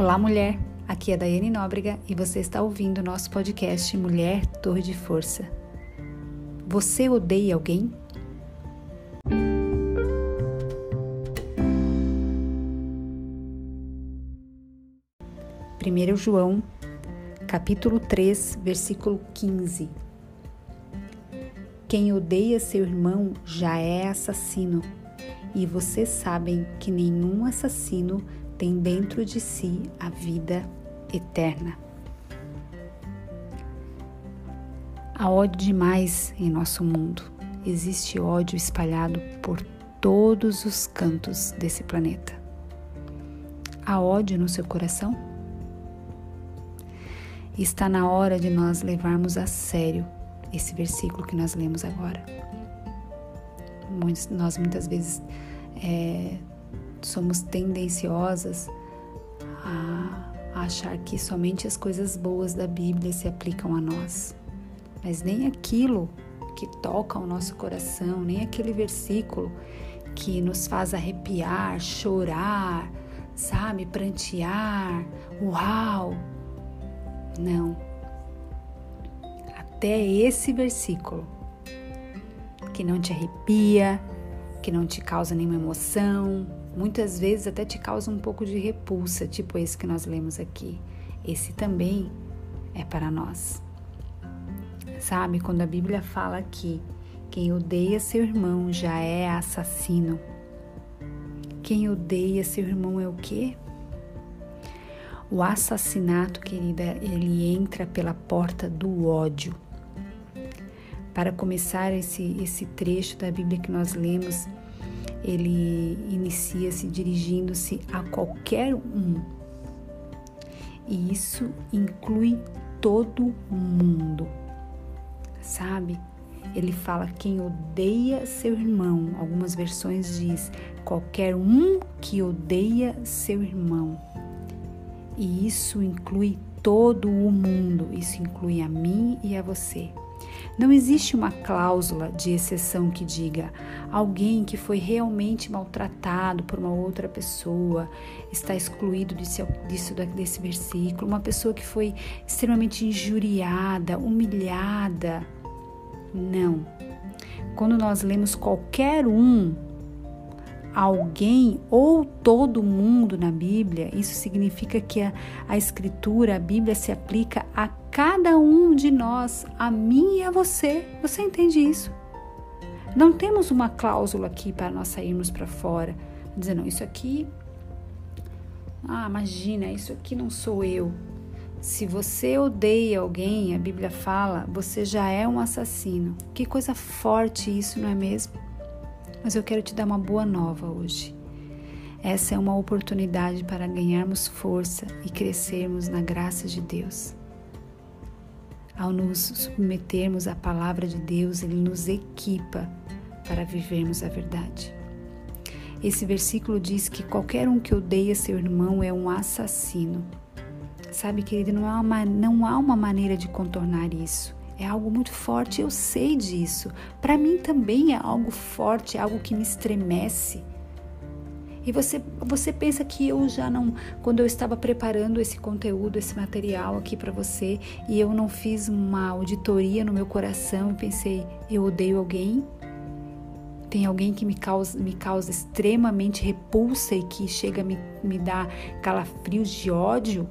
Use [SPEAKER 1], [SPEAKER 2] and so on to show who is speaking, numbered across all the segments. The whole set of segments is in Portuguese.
[SPEAKER 1] Olá, mulher. Aqui é Daiane Nóbrega e você está ouvindo o nosso podcast Mulher Torre de Força. Você odeia alguém? Primeiro João, capítulo 3, versículo 15. Quem odeia seu irmão já é assassino, e vocês sabem que nenhum assassino tem dentro de si a vida eterna. Há ódio demais em nosso mundo. Existe ódio espalhado por todos os cantos desse planeta. Há ódio no seu coração? Está na hora de nós levarmos a sério esse versículo que nós lemos agora. Nós muitas vezes é, somos tendenciosas a, achar que somente as coisas boas da Bíblia se aplicam a nós. Mas nem aquilo que toca o nosso coração, nem aquele versículo que nos faz arrepiar, chorar, sabe, prantear, uau. Não. Até esse versículo que não te arrepia, que não te causa nenhuma emoção, muitas vezes até te causa um pouco de repulsa, tipo esse que nós lemos aqui. Esse também é para nós. Sabe, quando a Bíblia fala que quem odeia seu irmão já é assassino. Quem odeia seu irmão é o quê? O assassinato, querida, ele entra pela porta do ódio. Para começar esse, esse trecho da Bíblia que nós lemos, ele inicia-se dirigindo-se a qualquer um. E isso inclui todo mundo. Sabe? Ele fala quem odeia seu irmão. Algumas versões diz qualquer um que odeia seu irmão. E isso inclui todo o mundo. Isso inclui a mim e a você. Não existe uma cláusula de exceção que diga alguém que foi realmente maltratado por uma outra pessoa está excluído desse, disso, desse versículo. Uma pessoa que foi extremamente injuriada, humilhada. Não. Quando nós lemos qualquer um, alguém ou todo mundo na Bíblia, isso significa que a, a Escritura, a Bíblia se aplica a cada um de nós, a mim e a você. Você entende isso? Não temos uma cláusula aqui para nós sairmos para fora, dizendo, isso aqui, ah, imagina, isso aqui não sou eu. Se você odeia alguém, a Bíblia fala, você já é um assassino. Que coisa forte isso, não é mesmo? Mas eu quero te dar uma boa nova hoje. Essa é uma oportunidade para ganharmos força e crescermos na graça de Deus. Ao nos submetermos à palavra de Deus, Ele nos equipa para vivermos a verdade. Esse versículo diz que qualquer um que odeia seu irmão é um assassino. Sabe, querido, não há uma, não há uma maneira de contornar isso. É algo muito forte, eu sei disso. Para mim também é algo forte, é algo que me estremece. E você, você pensa que eu já não, quando eu estava preparando esse conteúdo, esse material aqui para você, e eu não fiz uma auditoria no meu coração e pensei, eu odeio alguém? Tem alguém que me causa, me causa extremamente repulsa e que chega a me, me dar calafrios de ódio?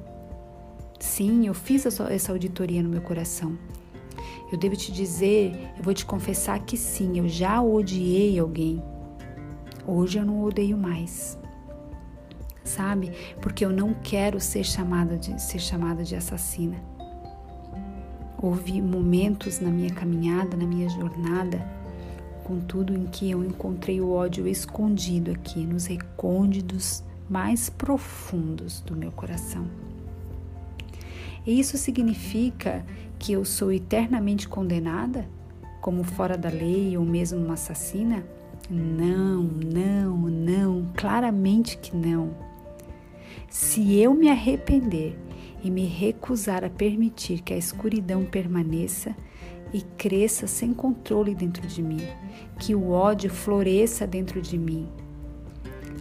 [SPEAKER 1] Sim, eu fiz essa, auditoria no meu coração. Eu devo te dizer, eu vou te confessar que sim, eu já odiei alguém. Hoje eu não odeio mais. Sabe? Porque eu não quero ser chamada de ser chamada de assassina. Houve momentos na minha caminhada, na minha jornada, contudo em que eu encontrei o ódio escondido aqui nos recônditos mais profundos do meu coração. E isso significa que eu sou eternamente condenada, como fora da lei ou mesmo uma assassina? Não, não, não, claramente que não. Se eu me arrepender e me recusar a permitir que a escuridão permaneça e cresça sem controle dentro de mim, que o ódio floresça dentro de mim,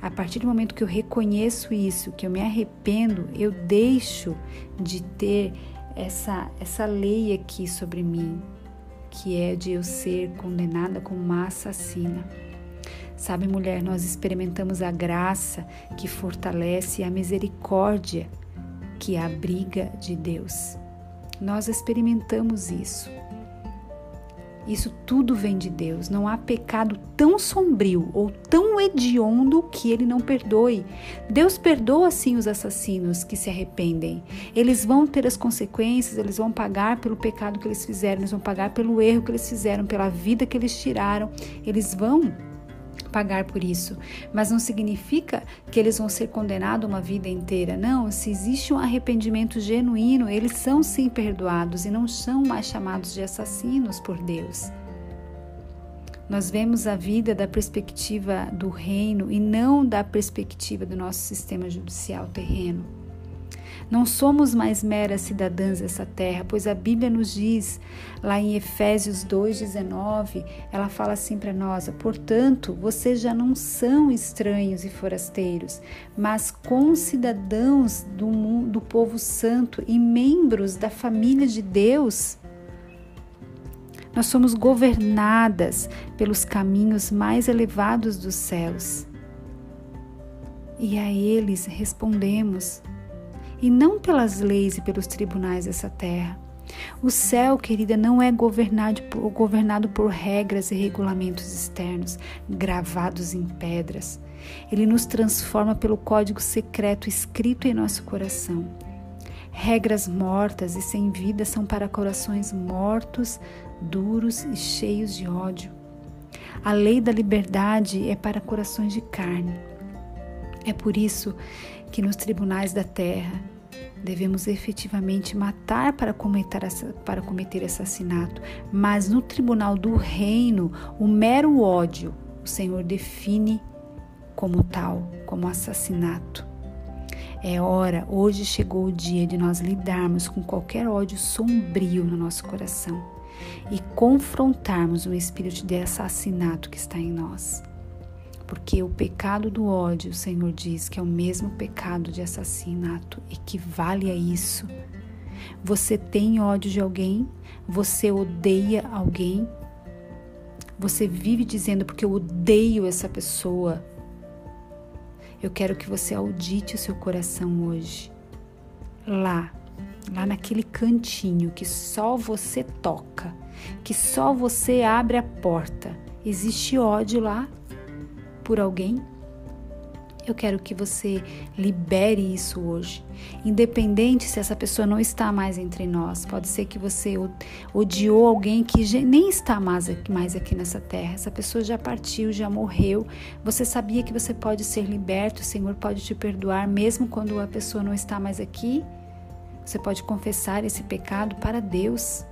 [SPEAKER 1] A partir do momento que eu reconheço isso, que eu me arrependo, eu deixo de ter essa, essa lei aqui sobre mim, que é de eu ser condenada como uma assassina. Sabe, mulher, nós experimentamos a graça que fortalece a misericórdia que abriga de Deus. Nós experimentamos isso. Isso tudo vem de Deus. Não há pecado tão sombrio ou tão hediondo que ele não perdoe. Deus perdoa sim os assassinos que se arrependem. Eles vão ter as consequências, eles vão pagar pelo pecado que eles fizeram, eles vão pagar pelo erro que eles fizeram, pela vida que eles tiraram. Eles vão pagar por isso, mas não significa que eles vão ser condenados uma vida inteira. Não, se existe um arrependimento genuíno, eles são sim perdoados e não são mais chamados de assassinos por Deus. Nós vemos a vida da perspectiva do reino e não da perspectiva do nosso sistema judicial terreno. Não somos mais meras cidadãs dessa terra, pois a Bíblia nos diz, lá em Efésios 2,19, ela fala assim para nós: portanto, vocês já não são estranhos e forasteiros, mas concidadãos do, do povo santo e membros da família de Deus. Nós somos governadas pelos caminhos mais elevados dos céus. E a eles respondemos e não pelas leis e pelos tribunais dessa terra. O céu, querida, não é governado governado por regras e regulamentos externos, gravados em pedras. Ele nos transforma pelo código secreto escrito em nosso coração. Regras mortas e sem vida são para corações mortos, duros e cheios de ódio. A lei da liberdade é para corações de carne. É por isso que nos tribunais da terra devemos efetivamente matar para cometer, para cometer assassinato, mas no tribunal do reino, o mero ódio, o Senhor define como tal, como assassinato. É hora, hoje chegou o dia de nós lidarmos com qualquer ódio sombrio no nosso coração e confrontarmos o espírito de assassinato que está em nós porque o pecado do ódio, o Senhor diz que é o mesmo pecado de assassinato, equivale a isso. Você tem ódio de alguém? Você odeia alguém? Você vive dizendo porque eu odeio essa pessoa. Eu quero que você audite o seu coração hoje. Lá, lá naquele cantinho que só você toca, que só você abre a porta. Existe ódio lá? Por alguém? Eu quero que você libere isso hoje. Independente se essa pessoa não está mais entre nós, pode ser que você odiou alguém que nem está mais aqui, nessa terra. Essa pessoa já partiu, já morreu. Você sabia que você pode ser liberto, o Senhor pode te perdoar, mesmo quando a pessoa não está mais aqui? Você pode confessar esse pecado para Deus.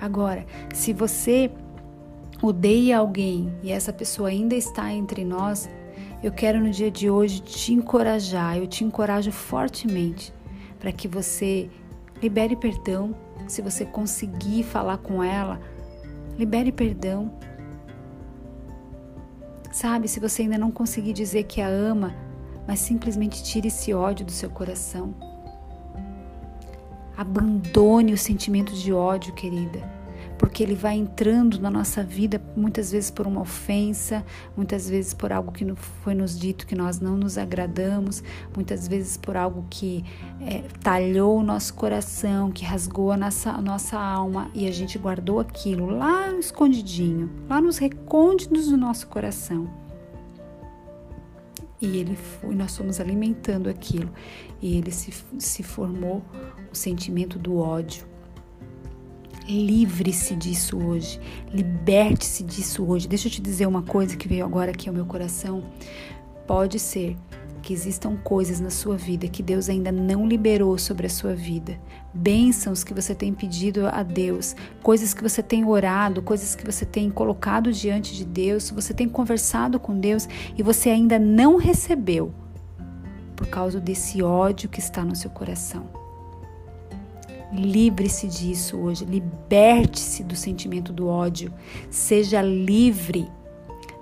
[SPEAKER 1] Agora, se você odeia alguém e essa pessoa ainda está entre nós, eu quero no dia de hoje te encorajar, eu te encorajo fortemente para que você libere perdão. Se você conseguir falar com ela, libere perdão. Sabe, se você ainda não conseguir dizer que a ama, mas simplesmente tire esse ódio do seu coração. Abandone o sentimento de ódio, querida porque ele vai entrando na nossa vida muitas vezes por uma ofensa, muitas vezes por algo que foi nos dito que nós não nos agradamos, muitas vezes por algo que é, talhou o nosso coração, que rasgou a nossa, a nossa alma e a gente guardou aquilo lá escondidinho, lá nos recônditos do nosso coração. E ele foi, nós fomos alimentando aquilo, e ele se, se formou o sentimento do ódio. Livre-se disso hoje. Liberte-se disso hoje. Deixa eu te dizer uma coisa que veio agora aqui ao meu coração. Pode ser que existam coisas na sua vida que Deus ainda não liberou sobre a sua vida. Bênçãos que você tem pedido a Deus, coisas que você tem orado, coisas que você tem colocado diante de Deus, você tem conversado com Deus e você ainda não recebeu por causa desse ódio que está no seu coração. Livre-se disso hoje, liberte-se do sentimento do ódio, seja livre.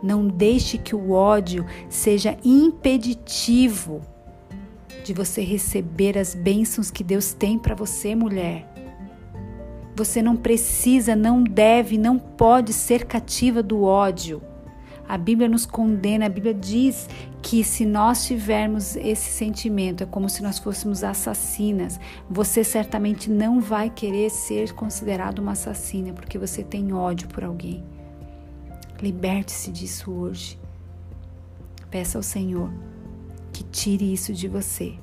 [SPEAKER 1] Não deixe que o ódio seja impeditivo de você receber as bênçãos que Deus tem para você, mulher. Você não precisa, não deve, não pode ser cativa do ódio. A Bíblia nos condena, a Bíblia diz que se nós tivermos esse sentimento, é como se nós fôssemos assassinas. Você certamente não vai querer ser considerado uma assassina porque você tem ódio por alguém. Liberte-se disso hoje. Peça ao Senhor que tire isso de você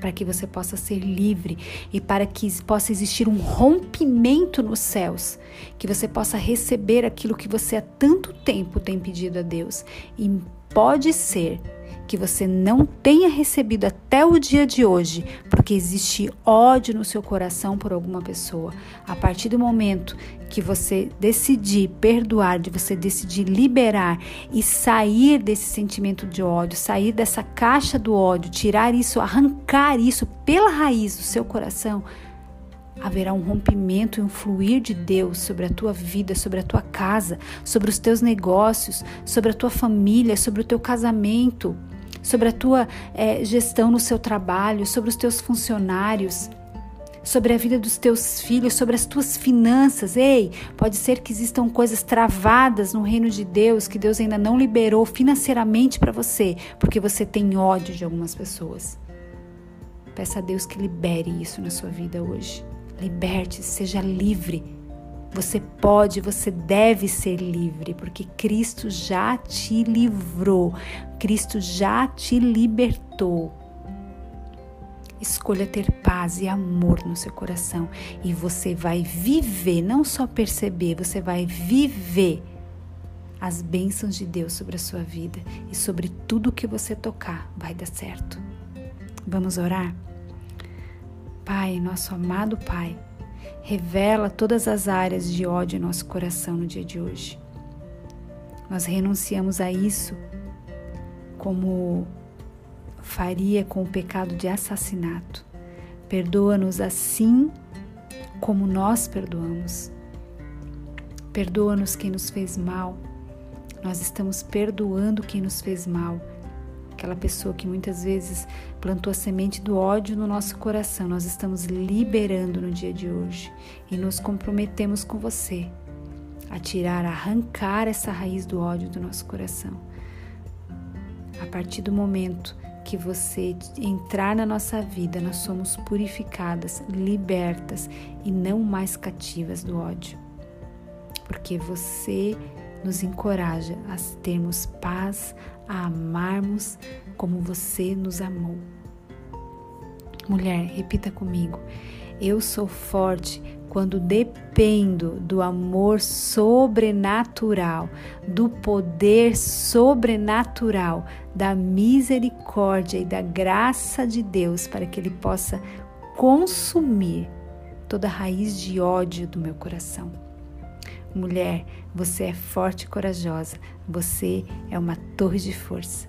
[SPEAKER 1] para que você possa ser livre e para que possa existir um rompimento nos céus, que você possa receber aquilo que você há tanto tempo tem pedido a Deus. E pode ser que você não tenha recebido até o dia de hoje, porque existe ódio no seu coração por alguma pessoa. A partir do momento que você decidir perdoar, de você decidir liberar e sair desse sentimento de ódio, sair dessa caixa do ódio, tirar isso, arrancar isso pela raiz do seu coração, haverá um rompimento e um fluir de Deus sobre a tua vida, sobre a tua casa, sobre os teus negócios, sobre a tua família, sobre o teu casamento sobre a tua é, gestão no seu trabalho, sobre os teus funcionários, sobre a vida dos teus filhos, sobre as tuas finanças. Ei, pode ser que existam coisas travadas no reino de Deus que Deus ainda não liberou financeiramente para você, porque você tem ódio de algumas pessoas. Peça a Deus que libere isso na sua vida hoje. Liberte, seja livre você pode, você deve ser livre, porque Cristo já te livrou, Cristo já te libertou. Escolha ter paz e amor no seu coração e você vai viver, não só perceber, você vai viver as bênçãos de Deus sobre a sua vida e sobre tudo que você tocar vai dar certo. Vamos orar? Pai, nosso amado Pai, revela todas as áreas de ódio em nosso coração no dia de hoje. Nós renunciamos a isso como faria com o pecado de assassinato. Perdoa-nos assim como nós perdoamos. Perdoa-nos quem nos fez mal. Nós estamos perdoando quem nos fez mal aquela pessoa que muitas vezes plantou a semente do ódio no nosso coração, nós estamos liberando no dia de hoje e nos comprometemos com você a tirar, a arrancar essa raiz do ódio do nosso coração. A partir do momento que você entrar na nossa vida, nós somos purificadas, libertas e não mais cativas do ódio. Porque você nos encoraja a termos paz, a amarmos como você nos amou. Mulher, repita comigo. Eu sou forte quando dependo do amor sobrenatural, do poder sobrenatural, da misericórdia e da graça de Deus para que Ele possa consumir toda raiz de ódio do meu coração. Mulher, você é forte e corajosa. Você é uma torre de força.